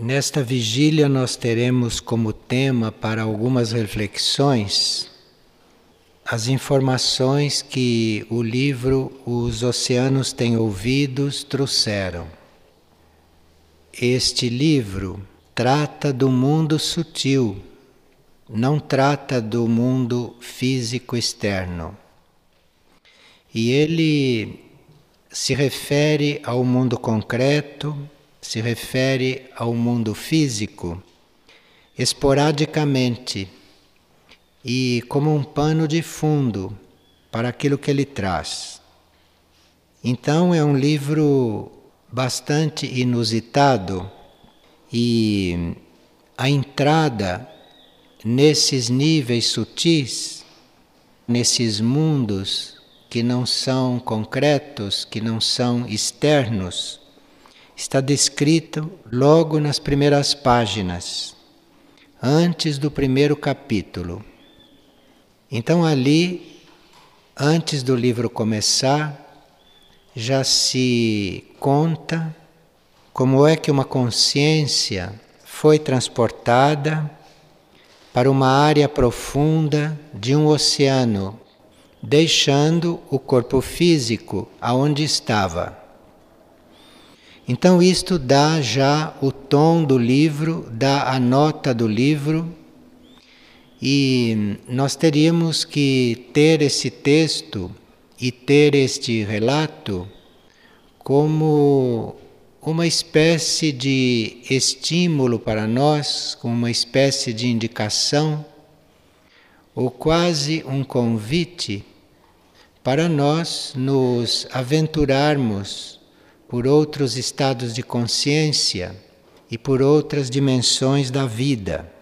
Nesta vigília, nós teremos como tema para algumas reflexões as informações que o livro Os Oceanos Têm Ouvidos trouxeram. Este livro trata do mundo sutil, não trata do mundo físico externo. E ele se refere ao mundo concreto, se refere ao mundo físico esporadicamente e como um pano de fundo para aquilo que ele traz. Então é um livro bastante inusitado e a entrada nesses níveis sutis, nesses mundos que não são concretos, que não são externos, está descrito logo nas primeiras páginas, antes do primeiro capítulo. Então, ali, antes do livro começar, já se conta como é que uma consciência foi transportada para uma área profunda de um oceano, deixando o corpo físico aonde estava. Então, isto dá já o tom do livro, dá a nota do livro, e nós teríamos que ter esse texto e ter este relato como uma espécie de estímulo para nós, como uma espécie de indicação, ou quase um convite para nós nos aventurarmos por outros estados de consciência e por outras dimensões da vida.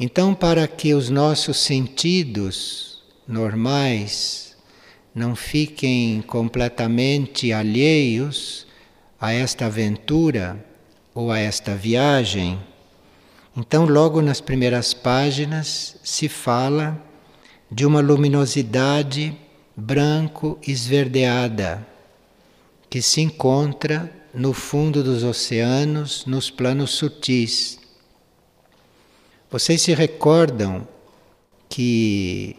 Então, para que os nossos sentidos normais não fiquem completamente alheios a esta aventura ou a esta viagem, então, logo nas primeiras páginas, se fala de uma luminosidade branco esverdeada que se encontra no fundo dos oceanos, nos planos sutis. Vocês se recordam que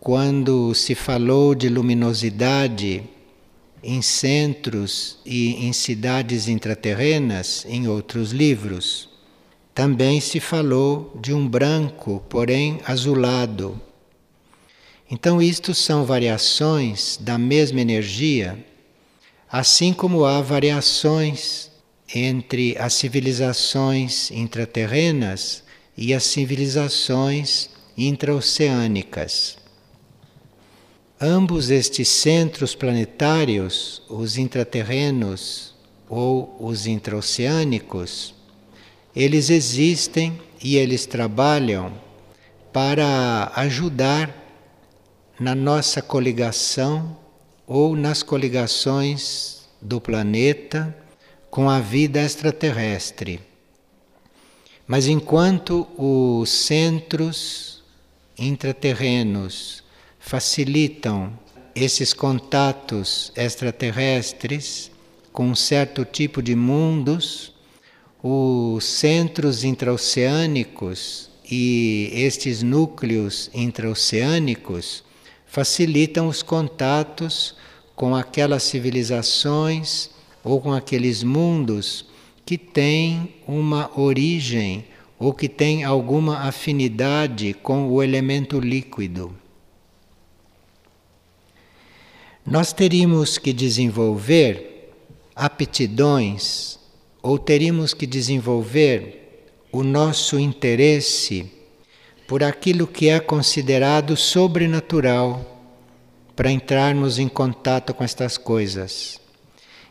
quando se falou de luminosidade em centros e em cidades intraterrenas, em outros livros, também se falou de um branco, porém azulado então, isto são variações da mesma energia, assim como há variações entre as civilizações intraterrenas e as civilizações intraoceânicas. Ambos estes centros planetários, os intraterrenos ou os intraoceânicos, eles existem e eles trabalham para ajudar na nossa coligação ou nas coligações do planeta com a vida extraterrestre. Mas enquanto os centros intraterrenos facilitam esses contatos extraterrestres com um certo tipo de mundos, os centros intraoceânicos e estes núcleos intraoceânicos facilitam os contatos com aquelas civilizações ou com aqueles mundos que têm uma origem ou que têm alguma afinidade com o elemento líquido. Nós teríamos que desenvolver aptidões ou teríamos que desenvolver o nosso interesse por aquilo que é considerado sobrenatural para entrarmos em contato com estas coisas.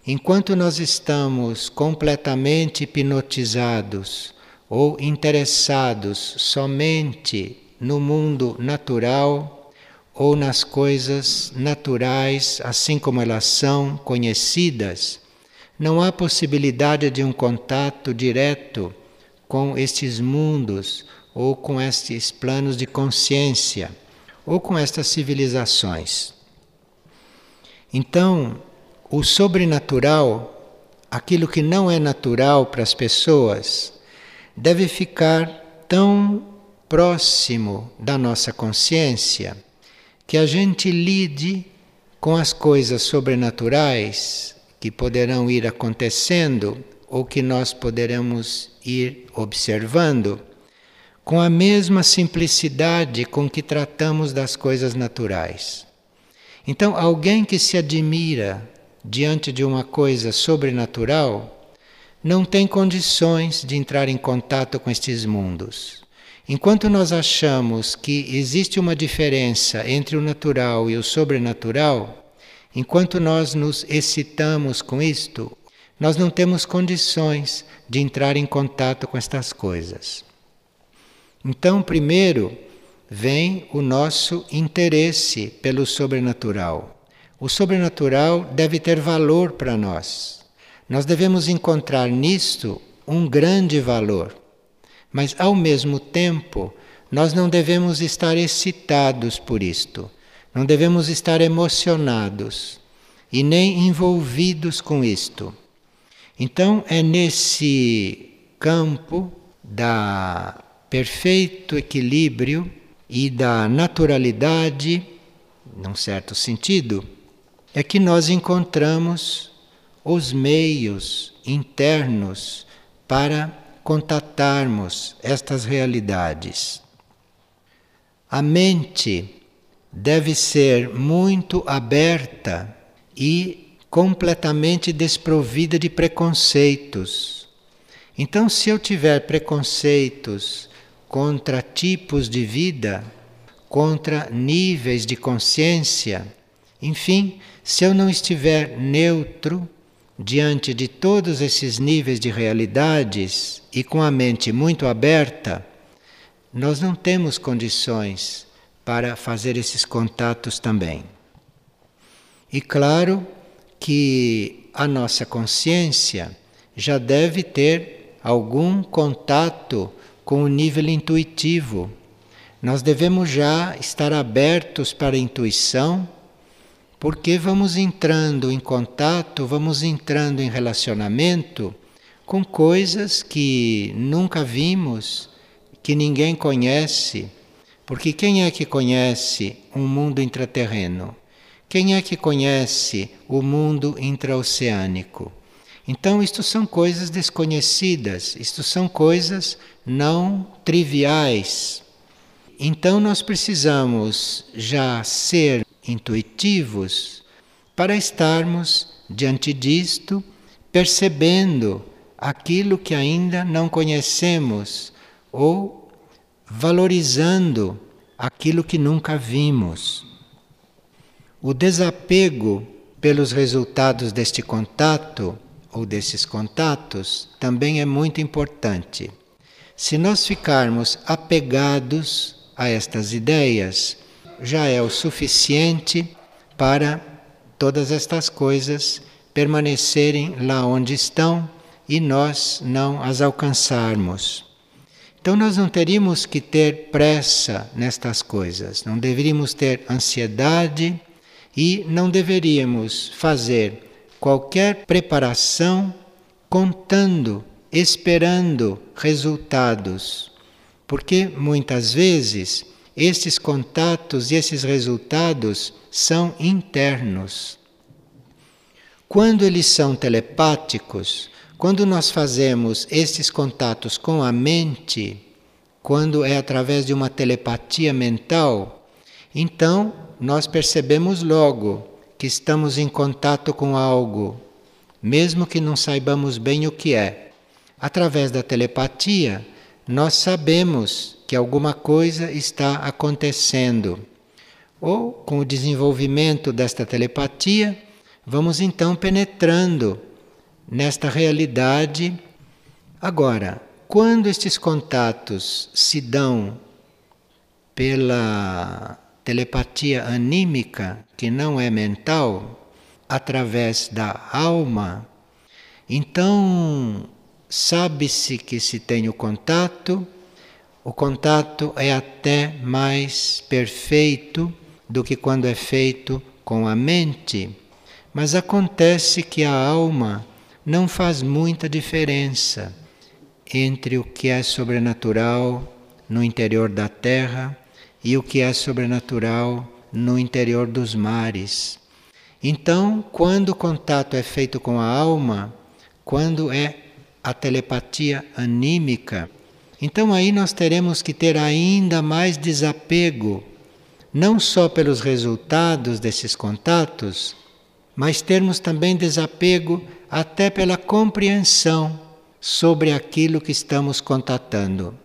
Enquanto nós estamos completamente hipnotizados ou interessados somente no mundo natural ou nas coisas naturais, assim como elas são conhecidas, não há possibilidade de um contato direto com estes mundos ou com estes planos de consciência, ou com estas civilizações. Então, o sobrenatural, aquilo que não é natural para as pessoas, deve ficar tão próximo da nossa consciência que a gente lide com as coisas sobrenaturais que poderão ir acontecendo ou que nós poderemos ir observando com a mesma simplicidade com que tratamos das coisas naturais. Então, alguém que se admira diante de uma coisa sobrenatural não tem condições de entrar em contato com estes mundos. Enquanto nós achamos que existe uma diferença entre o natural e o sobrenatural, enquanto nós nos excitamos com isto, nós não temos condições de entrar em contato com estas coisas. Então, primeiro vem o nosso interesse pelo sobrenatural. O sobrenatural deve ter valor para nós. Nós devemos encontrar nisto um grande valor. Mas, ao mesmo tempo, nós não devemos estar excitados por isto, não devemos estar emocionados e nem envolvidos com isto. Então, é nesse campo da perfeito equilíbrio e da naturalidade, num certo sentido, é que nós encontramos os meios internos para contatarmos estas realidades. A mente deve ser muito aberta e completamente desprovida de preconceitos. Então, se eu tiver preconceitos contra tipos de vida, contra níveis de consciência. Enfim, se eu não estiver neutro diante de todos esses níveis de realidades e com a mente muito aberta, nós não temos condições para fazer esses contatos também. E claro que a nossa consciência já deve ter algum contato com o nível intuitivo. Nós devemos já estar abertos para a intuição, porque vamos entrando em contato, vamos entrando em relacionamento com coisas que nunca vimos, que ninguém conhece. Porque quem é que conhece um mundo intraterreno? Quem é que conhece o mundo intraoceânico? Então, isto são coisas desconhecidas, isto são coisas não triviais. Então, nós precisamos já ser intuitivos para estarmos diante disto, percebendo aquilo que ainda não conhecemos ou valorizando aquilo que nunca vimos. O desapego pelos resultados deste contato ou desses contatos também é muito importante. Se nós ficarmos apegados a estas ideias, já é o suficiente para todas estas coisas permanecerem lá onde estão e nós não as alcançarmos. Então, nós não teríamos que ter pressa nestas coisas, não deveríamos ter ansiedade e não deveríamos fazer qualquer preparação contando, esperando resultados. Porque muitas vezes esses contatos e esses resultados são internos. Quando eles são telepáticos, quando nós fazemos esses contatos com a mente, quando é através de uma telepatia mental, então nós percebemos logo que estamos em contato com algo, mesmo que não saibamos bem o que é. Através da telepatia, nós sabemos que alguma coisa está acontecendo. Ou, com o desenvolvimento desta telepatia, vamos então penetrando nesta realidade. Agora, quando estes contatos se dão pela telepatia anímica, que não é mental, através da alma, então sabe-se que se tem o contato, o contato é até mais perfeito do que quando é feito com a mente, mas acontece que a alma não faz muita diferença entre o que é sobrenatural no interior da terra e o que é sobrenatural no interior dos mares. Então, quando o contato é feito com a alma, quando é a telepatia anímica, então aí nós teremos que ter ainda mais desapego, não só pelos resultados desses contatos, mas termos também desapego até pela compreensão sobre aquilo que estamos contatando.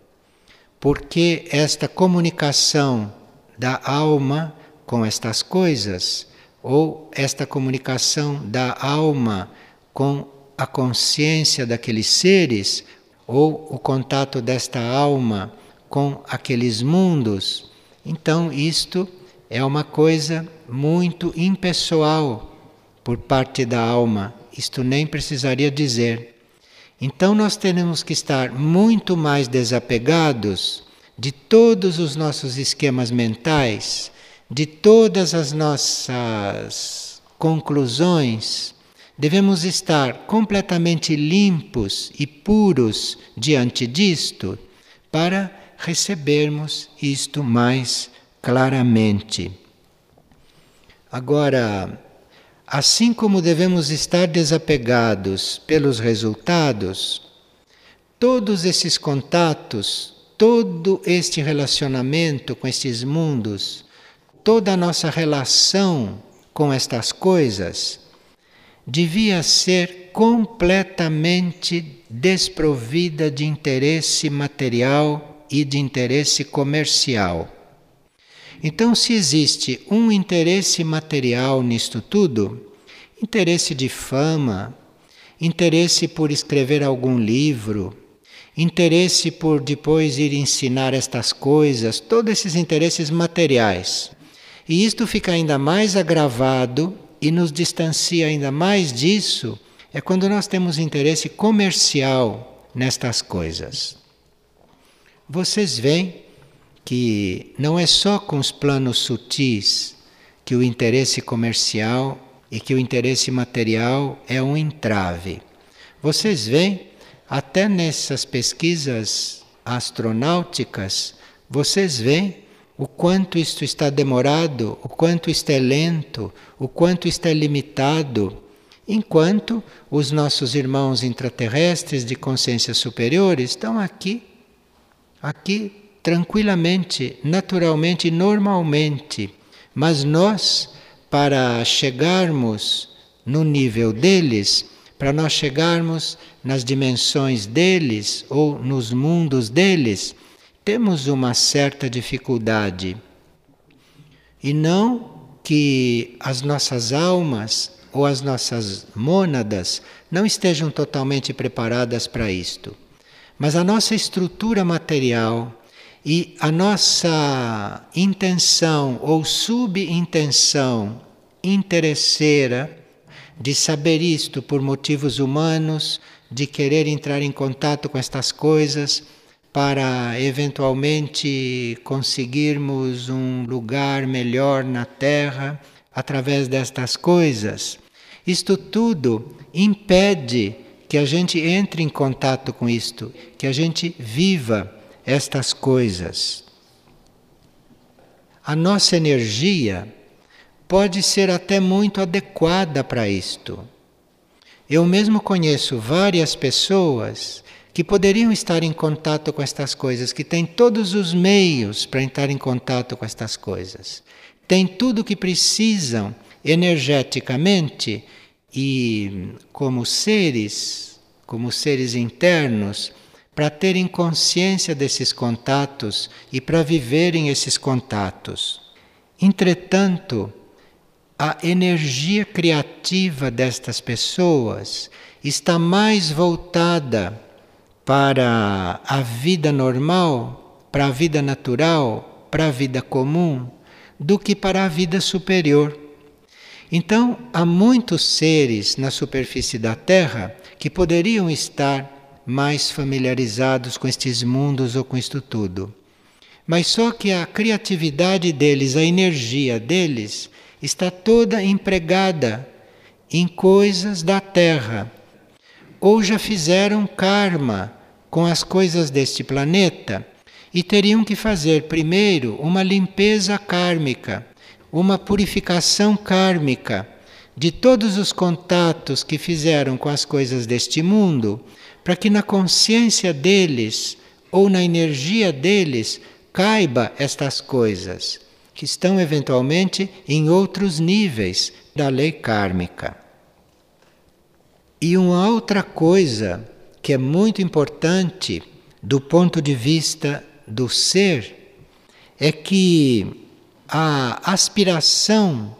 Porque esta comunicação da alma com estas coisas, ou esta comunicação da alma com a consciência daqueles seres, ou o contato desta alma com aqueles mundos, então isto é uma coisa muito impessoal por parte da alma. Isto nem precisaria dizer. Então nós temos que estar muito mais desapegados de todos os nossos esquemas mentais, de todas as nossas conclusões. Devemos estar completamente limpos e puros diante disto para recebermos isto mais claramente. Agora, Assim como devemos estar desapegados pelos resultados, todos esses contatos, todo este relacionamento com estes mundos, toda a nossa relação com estas coisas, devia ser completamente desprovida de interesse material e de interesse comercial. Então, se existe um interesse material nisto tudo, interesse de fama, interesse por escrever algum livro, interesse por depois ir ensinar estas coisas, todos esses interesses materiais. E isto fica ainda mais agravado e nos distancia ainda mais disso é quando nós temos interesse comercial nestas coisas. Vocês veem que não é só com os planos sutis que o interesse comercial e que o interesse material é um entrave. Vocês veem, até nessas pesquisas astronáuticas, vocês veem o quanto isto está demorado, o quanto isto é lento, o quanto isto é limitado, enquanto os nossos irmãos intraterrestres de consciência superior estão aqui, aqui tranquilamente, naturalmente, normalmente. Mas nós, para chegarmos no nível deles, para nós chegarmos nas dimensões deles ou nos mundos deles, temos uma certa dificuldade. E não que as nossas almas ou as nossas mônadas não estejam totalmente preparadas para isto. Mas a nossa estrutura material, e a nossa intenção ou subintenção interesseira de saber isto por motivos humanos, de querer entrar em contato com estas coisas para eventualmente conseguirmos um lugar melhor na Terra através destas coisas. Isto tudo impede que a gente entre em contato com isto, que a gente viva estas coisas. A nossa energia pode ser até muito adequada para isto. Eu mesmo conheço várias pessoas que poderiam estar em contato com estas coisas, que têm todos os meios para entrar em contato com estas coisas. Têm tudo o que precisam energeticamente e como seres, como seres internos, para terem consciência desses contatos e para viverem esses contatos. Entretanto, a energia criativa destas pessoas está mais voltada para a vida normal, para a vida natural, para a vida comum, do que para a vida superior. Então, há muitos seres na superfície da Terra que poderiam estar mais familiarizados com estes mundos ou com isto tudo. Mas só que a criatividade deles, a energia deles, está toda empregada em coisas da terra. ou já fizeram karma com as coisas deste planeta e teriam que fazer primeiro uma limpeza kármica, uma purificação kármica de todos os contatos que fizeram com as coisas deste mundo, para que na consciência deles ou na energia deles caiba estas coisas, que estão eventualmente em outros níveis da lei kármica. E uma outra coisa que é muito importante do ponto de vista do ser é que a aspiração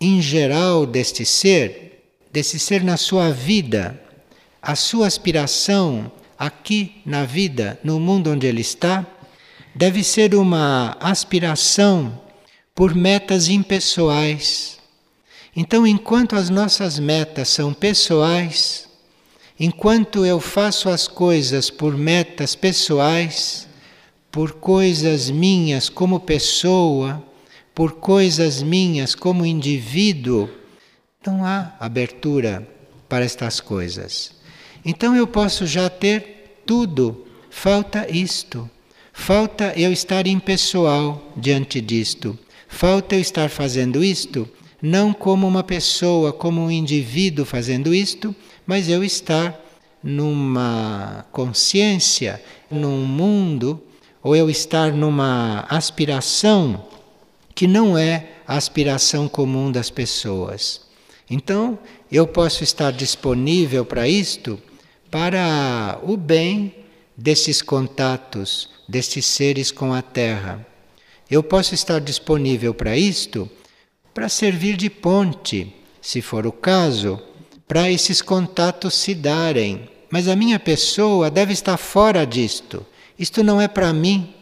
em geral deste ser, desse ser na sua vida, a sua aspiração aqui na vida, no mundo onde ele está, deve ser uma aspiração por metas impessoais. Então, enquanto as nossas metas são pessoais, enquanto eu faço as coisas por metas pessoais, por coisas minhas como pessoa, por coisas minhas como indivíduo, não há abertura para estas coisas. Então eu posso já ter tudo, falta isto. Falta eu estar impessoal diante disto. Falta eu estar fazendo isto não como uma pessoa, como um indivíduo fazendo isto, mas eu estar numa consciência, num mundo, ou eu estar numa aspiração que não é a aspiração comum das pessoas. Então, eu posso estar disponível para isto para o bem desses contatos, destes seres com a Terra. Eu posso estar disponível para isto para servir de ponte, se for o caso, para esses contatos se darem. Mas a minha pessoa deve estar fora disto. Isto não é para mim.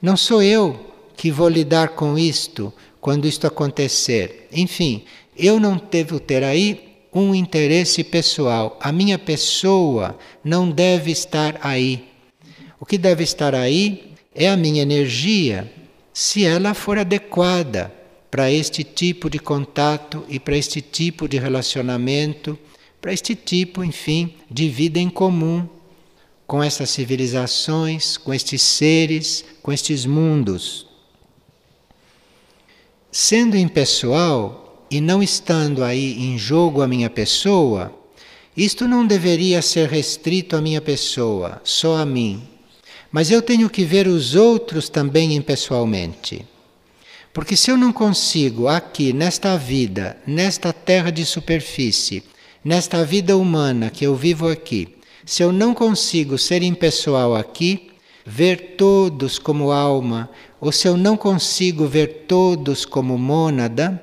Não sou eu que vou lidar com isto quando isto acontecer. Enfim, eu não devo ter aí um interesse pessoal. A minha pessoa não deve estar aí. O que deve estar aí é a minha energia, se ela for adequada para este tipo de contato e para este tipo de relacionamento, para este tipo, enfim, de vida em comum com essas civilizações, com estes seres, com estes mundos. Sendo impessoal e não estando aí em jogo a minha pessoa, isto não deveria ser restrito à minha pessoa, só a mim. Mas eu tenho que ver os outros também impessoalmente. Porque se eu não consigo aqui, nesta vida, nesta terra de superfície, nesta vida humana que eu vivo aqui, se eu não consigo ser impessoal aqui, ver todos como alma, ou se eu não consigo ver todos como mônada,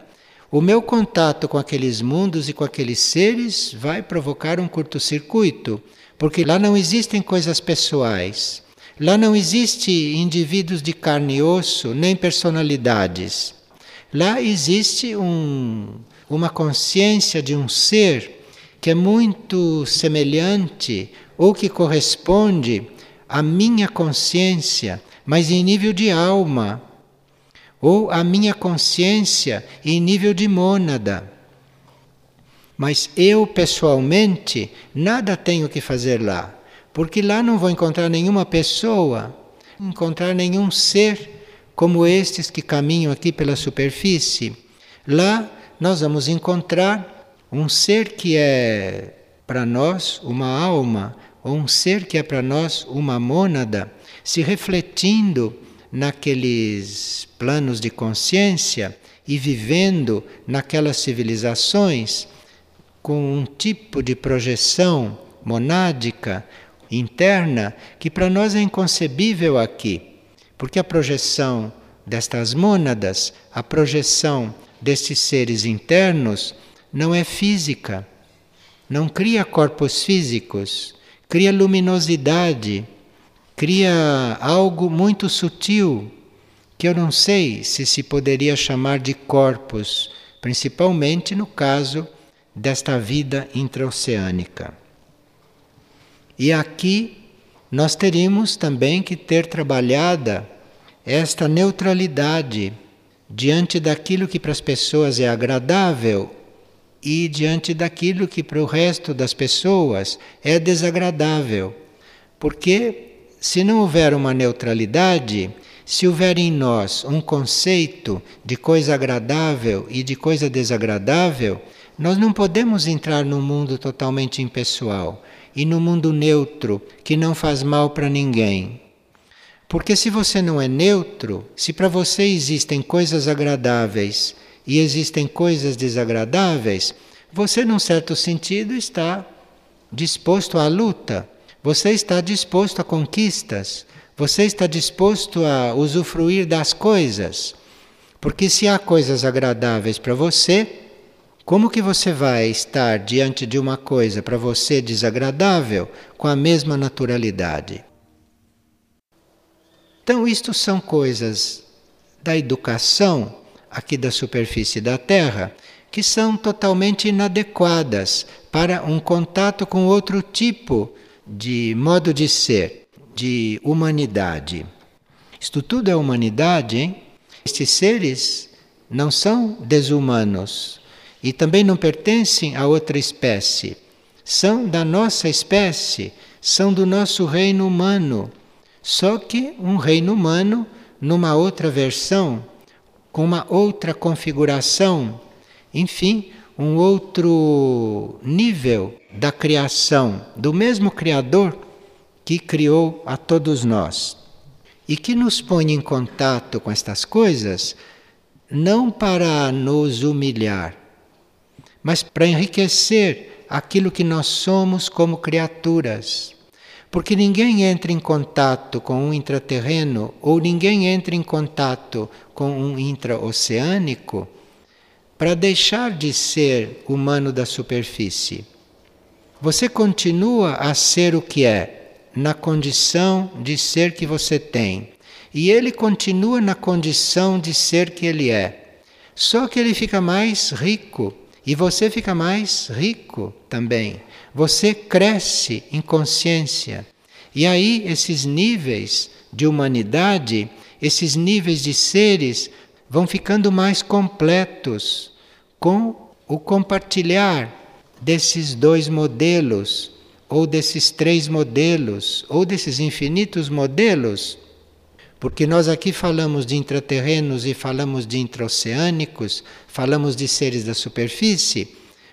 o meu contato com aqueles mundos e com aqueles seres vai provocar um curto-circuito, porque lá não existem coisas pessoais. Lá não existe indivíduos de carne e osso, nem personalidades. Lá existe um, uma consciência de um ser que é muito semelhante ou que corresponde à minha consciência, mas em nível de alma, ou à minha consciência em nível de mônada. Mas eu, pessoalmente, nada tenho que fazer lá porque lá não vou encontrar nenhuma pessoa, encontrar nenhum ser como estes que caminham aqui pela superfície. Lá nós vamos encontrar um ser que é para nós uma alma, ou um ser que é para nós uma mônada, se refletindo naqueles planos de consciência e vivendo naquelas civilizações com um tipo de projeção monádica interna que para nós é inconcebível aqui, porque a projeção destas mônadas, a projeção destes seres internos, não é física, não cria corpos físicos, cria luminosidade, cria algo muito sutil que eu não sei se se poderia chamar de corpos, principalmente no caso desta vida intraoceânica. E aqui nós teríamos também que ter trabalhada esta neutralidade diante daquilo que para as pessoas é agradável e diante daquilo que para o resto das pessoas é desagradável. Porque se não houver uma neutralidade, se houver em nós um conceito de coisa agradável e de coisa desagradável, nós não podemos entrar num mundo totalmente impessoal e no mundo neutro que não faz mal para ninguém. Porque se você não é neutro, se para você existem coisas agradáveis e existem coisas desagradáveis, você, num certo sentido, está disposto à luta, você está disposto a conquistas, você está disposto a usufruir das coisas. Porque se há coisas agradáveis para você, como que você vai estar diante de uma coisa para você desagradável com a mesma naturalidade? Então, isto são coisas da educação aqui da superfície da Terra que são totalmente inadequadas para um contato com outro tipo de modo de ser, de humanidade. Isto tudo é humanidade, hein? Estes seres não são desumanos, e também não pertencem a outra espécie. São da nossa espécie, são do nosso reino humano. Só que um reino humano numa outra versão, com uma outra configuração, enfim, um outro nível da criação, do mesmo Criador que criou a todos nós. E que nos põe em contato com estas coisas não para nos humilhar, mas para enriquecer aquilo que nós somos como criaturas. Porque ninguém entra em contato com um intraterreno ou ninguém entra em contato com um intraoceânico para deixar de ser humano da superfície. Você continua a ser o que é, na condição de ser que você tem. E ele continua na condição de ser que ele é. Só que ele fica mais rico e você fica mais rico também. Você cresce em consciência. E aí, esses níveis de humanidade, esses níveis de seres, vão ficando mais completos com o compartilhar desses dois modelos, ou desses três modelos, ou desses infinitos modelos porque nós aqui falamos de intraterrenos e falamos de intraoceânicos, falamos de seres da superfície,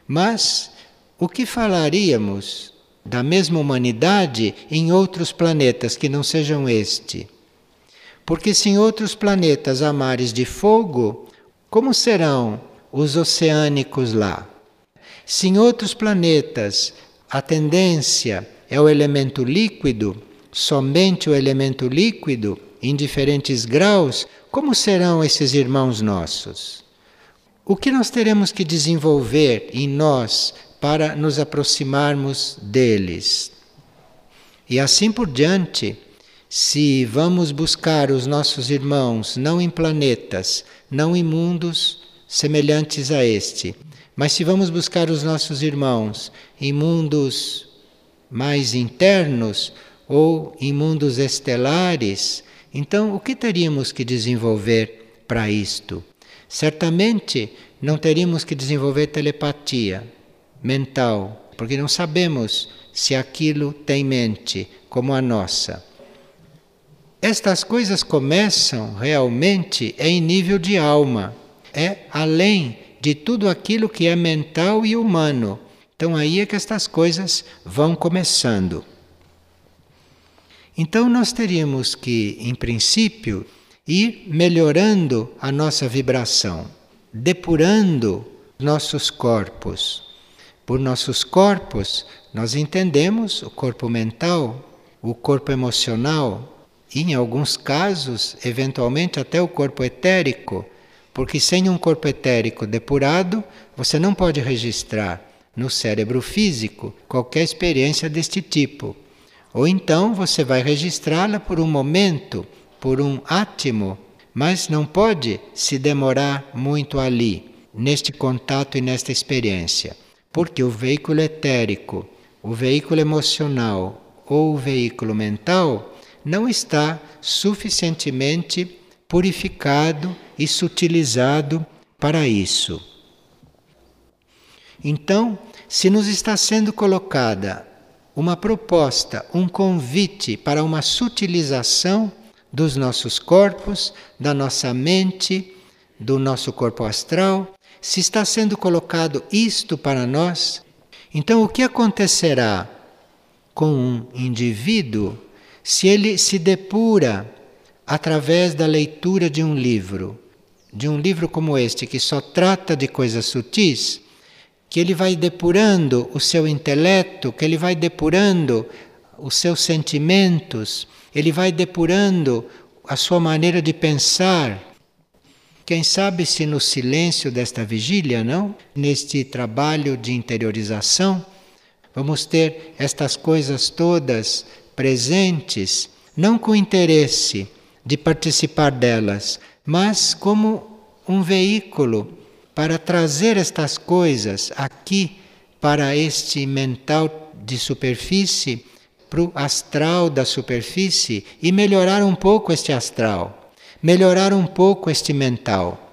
mas o que falaríamos da mesma humanidade em outros planetas que não sejam este? Porque se em outros planetas há mares de fogo, como serão os oceânicos lá? Se em outros planetas a tendência é o elemento líquido, somente o elemento líquido, em diferentes graus, como serão esses irmãos nossos? O que nós teremos que desenvolver em nós para nos aproximarmos deles? E assim por diante, se vamos buscar os nossos irmãos não em planetas, não em mundos semelhantes a este, mas se vamos buscar os nossos irmãos em mundos mais internos ou em mundos estelares, então, o que teríamos que desenvolver para isto? Certamente não teríamos que desenvolver telepatia mental, porque não sabemos se aquilo tem mente como a nossa. Estas coisas começam realmente em nível de alma, é além de tudo aquilo que é mental e humano. Então aí é que estas coisas vão começando. Então nós teríamos que, em princípio, ir melhorando a nossa vibração, depurando nossos corpos. Por nossos corpos, nós entendemos o corpo mental, o corpo emocional e, em alguns casos, eventualmente até o corpo etérico, porque sem um corpo etérico depurado, você não pode registrar no cérebro físico qualquer experiência deste tipo. Ou então você vai registrá-la por um momento, por um átimo, mas não pode se demorar muito ali, neste contato e nesta experiência, porque o veículo etérico, o veículo emocional ou o veículo mental não está suficientemente purificado e sutilizado para isso. Então, se nos está sendo colocada uma proposta, um convite para uma sutilização dos nossos corpos, da nossa mente, do nosso corpo astral, se está sendo colocado isto para nós, então o que acontecerá com um indivíduo se ele se depura através da leitura de um livro, de um livro como este que só trata de coisas sutis? que ele vai depurando o seu intelecto, que ele vai depurando os seus sentimentos, ele vai depurando a sua maneira de pensar. Quem sabe se no silêncio desta vigília, não? Neste trabalho de interiorização, vamos ter estas coisas todas presentes, não com interesse de participar delas, mas como um veículo para trazer estas coisas aqui para este mental de superfície, para o astral da superfície e melhorar um pouco este astral, melhorar um pouco este mental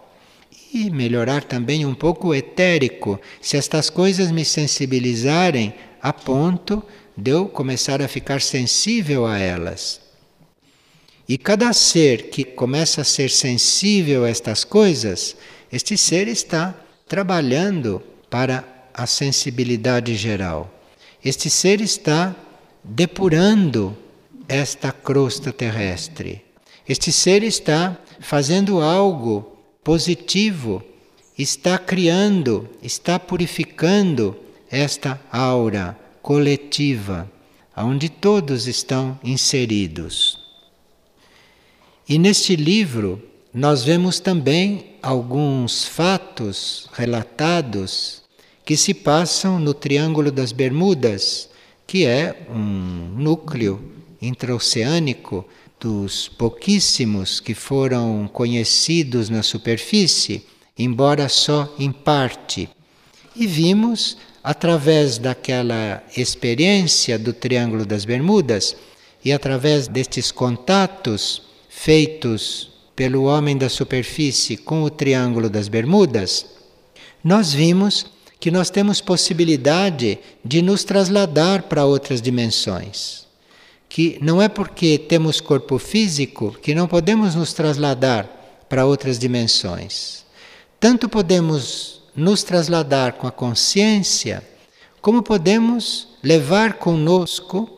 e melhorar também um pouco o etérico, se estas coisas me sensibilizarem a ponto de eu começar a ficar sensível a elas. E cada ser que começa a ser sensível a estas coisas, este ser está trabalhando para a sensibilidade geral. Este ser está depurando esta crosta terrestre. Este ser está fazendo algo positivo, está criando, está purificando esta aura coletiva, onde todos estão inseridos. E neste livro nós vemos também alguns fatos relatados que se passam no Triângulo das Bermudas, que é um núcleo intraoceânico dos pouquíssimos que foram conhecidos na superfície, embora só em parte. E vimos, através daquela experiência do Triângulo das Bermudas e através destes contatos feitos pelo homem da superfície com o Triângulo das Bermudas, nós vimos que nós temos possibilidade de nos trasladar para outras dimensões. Que não é porque temos corpo físico que não podemos nos trasladar para outras dimensões. Tanto podemos nos trasladar com a consciência, como podemos levar conosco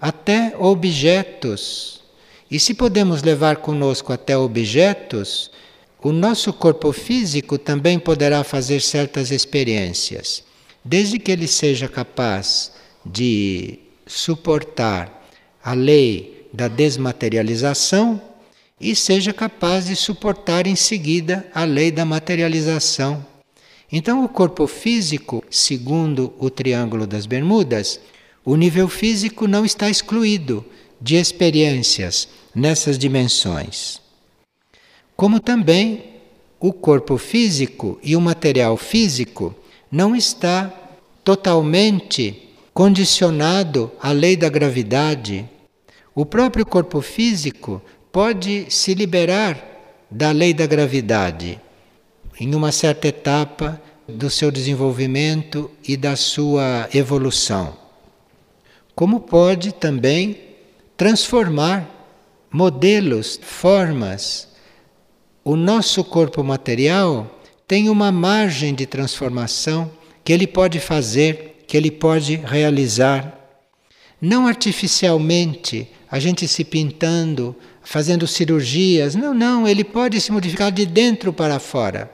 até objetos e se podemos levar conosco até objetos, o nosso corpo físico também poderá fazer certas experiências, desde que ele seja capaz de suportar a lei da desmaterialização e seja capaz de suportar em seguida a lei da materialização. Então, o corpo físico, segundo o Triângulo das Bermudas, o nível físico não está excluído de experiências nessas dimensões. Como também o corpo físico e o material físico não está totalmente condicionado à lei da gravidade. O próprio corpo físico pode se liberar da lei da gravidade em uma certa etapa do seu desenvolvimento e da sua evolução. Como pode também transformar modelos, formas. O nosso corpo material tem uma margem de transformação que ele pode fazer, que ele pode realizar. Não artificialmente, a gente se pintando, fazendo cirurgias. Não, não, ele pode se modificar de dentro para fora.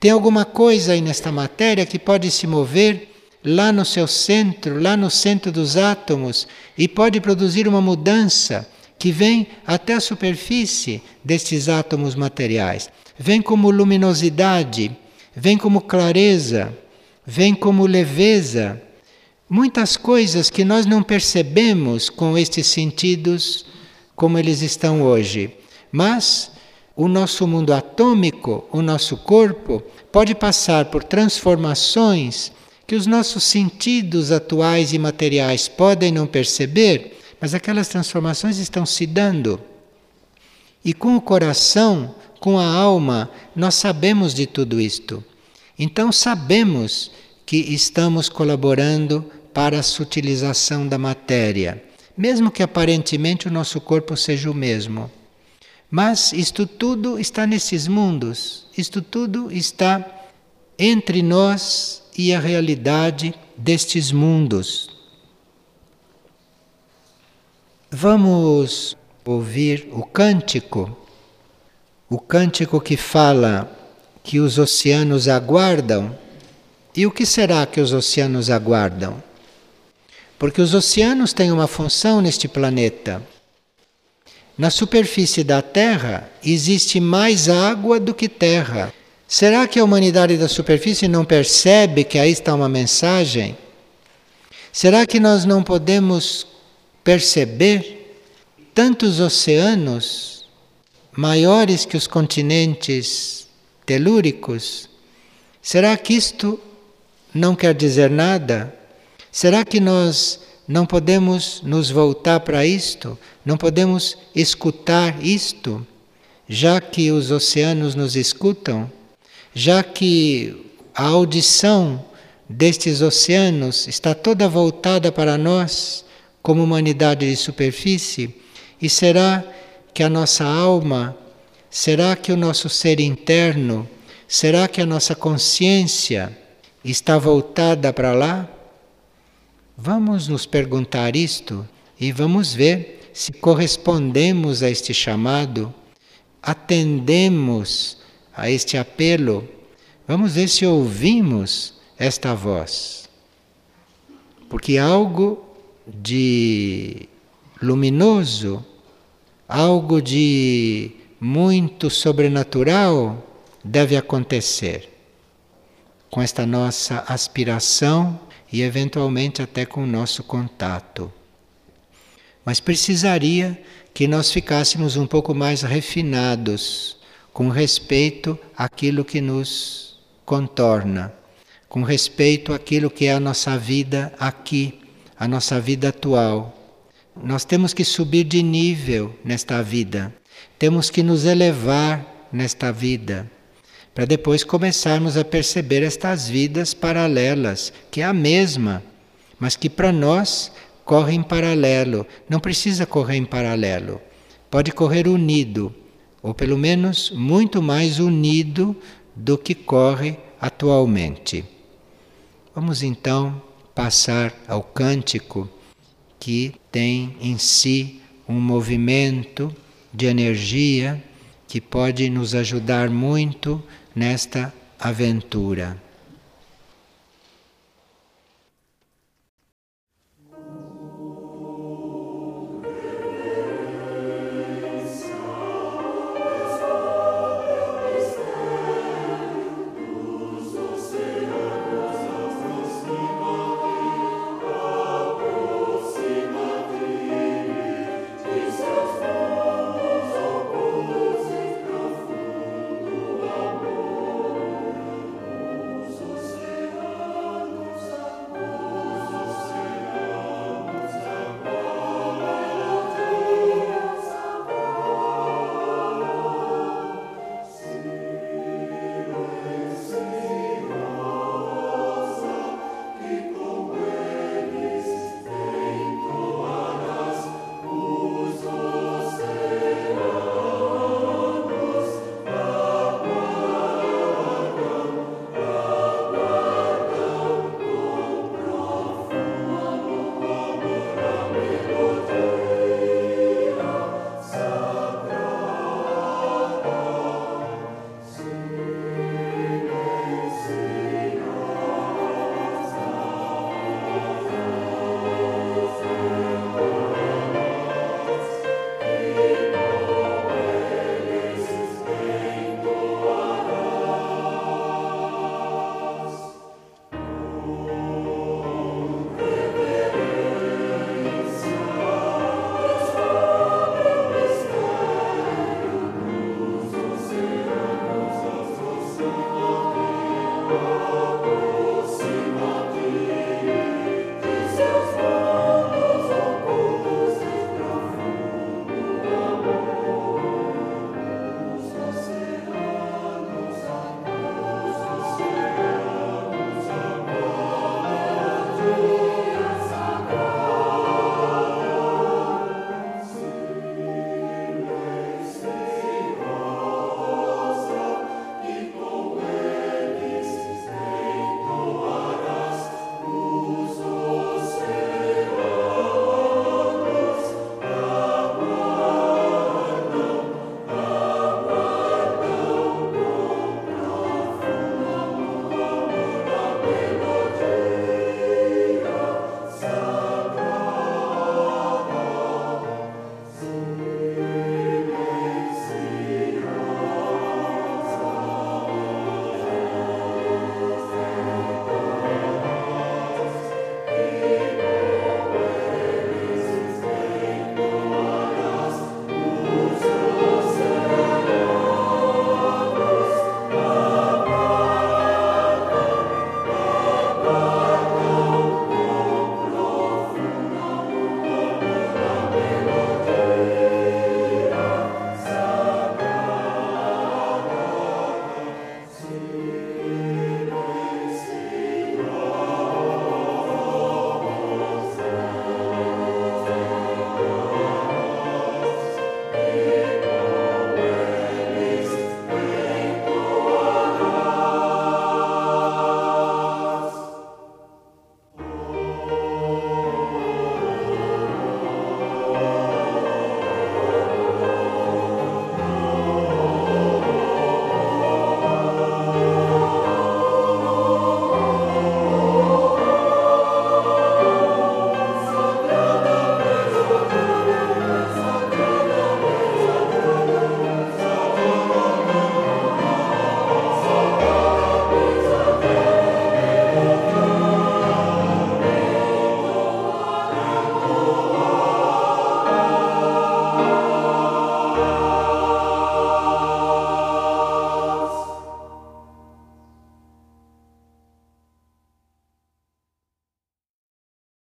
Tem alguma coisa aí nesta matéria que pode se mover lá no seu centro, lá no centro dos átomos, e pode produzir uma mudança que vem até a superfície destes átomos materiais. Vem como luminosidade, vem como clareza, vem como leveza. Muitas coisas que nós não percebemos com estes sentidos como eles estão hoje. Mas o nosso mundo atômico, o nosso corpo, pode passar por transformações que os nossos sentidos atuais e materiais podem não perceber, mas aquelas transformações estão se dando. E com o coração, com a alma, nós sabemos de tudo isto. Então sabemos que estamos colaborando para a sutilização da matéria, mesmo que aparentemente o nosso corpo seja o mesmo. Mas isto tudo está nesses mundos, isto tudo está entre nós e a realidade destes mundos. Vamos ouvir o cântico, o cântico que fala que os oceanos aguardam. E o que será que os oceanos aguardam? Porque os oceanos têm uma função neste planeta. Na superfície da Terra existe mais água do que terra. Será que a humanidade da superfície não percebe que aí está uma mensagem? Será que nós não podemos perceber tantos oceanos maiores que os continentes telúricos? Será que isto não quer dizer nada? Será que nós não podemos nos voltar para isto? Não podemos escutar isto? Já que os oceanos nos escutam? Já que a audição destes oceanos está toda voltada para nós, como humanidade de superfície? E será que a nossa alma, será que o nosso ser interno, será que a nossa consciência está voltada para lá? Vamos nos perguntar isto e vamos ver se correspondemos a este chamado, atendemos a este apelo. Vamos ver se ouvimos esta voz. Porque algo de luminoso, algo de muito sobrenatural deve acontecer com esta nossa aspiração e eventualmente até com o nosso contato. Mas precisaria que nós ficássemos um pouco mais refinados com respeito àquilo que nos contorna, com respeito àquilo que é a nossa vida aqui, a nossa vida atual. Nós temos que subir de nível nesta vida, temos que nos elevar nesta vida para depois começarmos a perceber estas vidas paralelas, que é a mesma, mas que para nós corre em paralelo. Não precisa correr em paralelo, pode correr unido, ou pelo menos muito mais unido do que corre atualmente. Vamos então passar ao cântico que tem em si um movimento de energia que pode nos ajudar muito nesta aventura.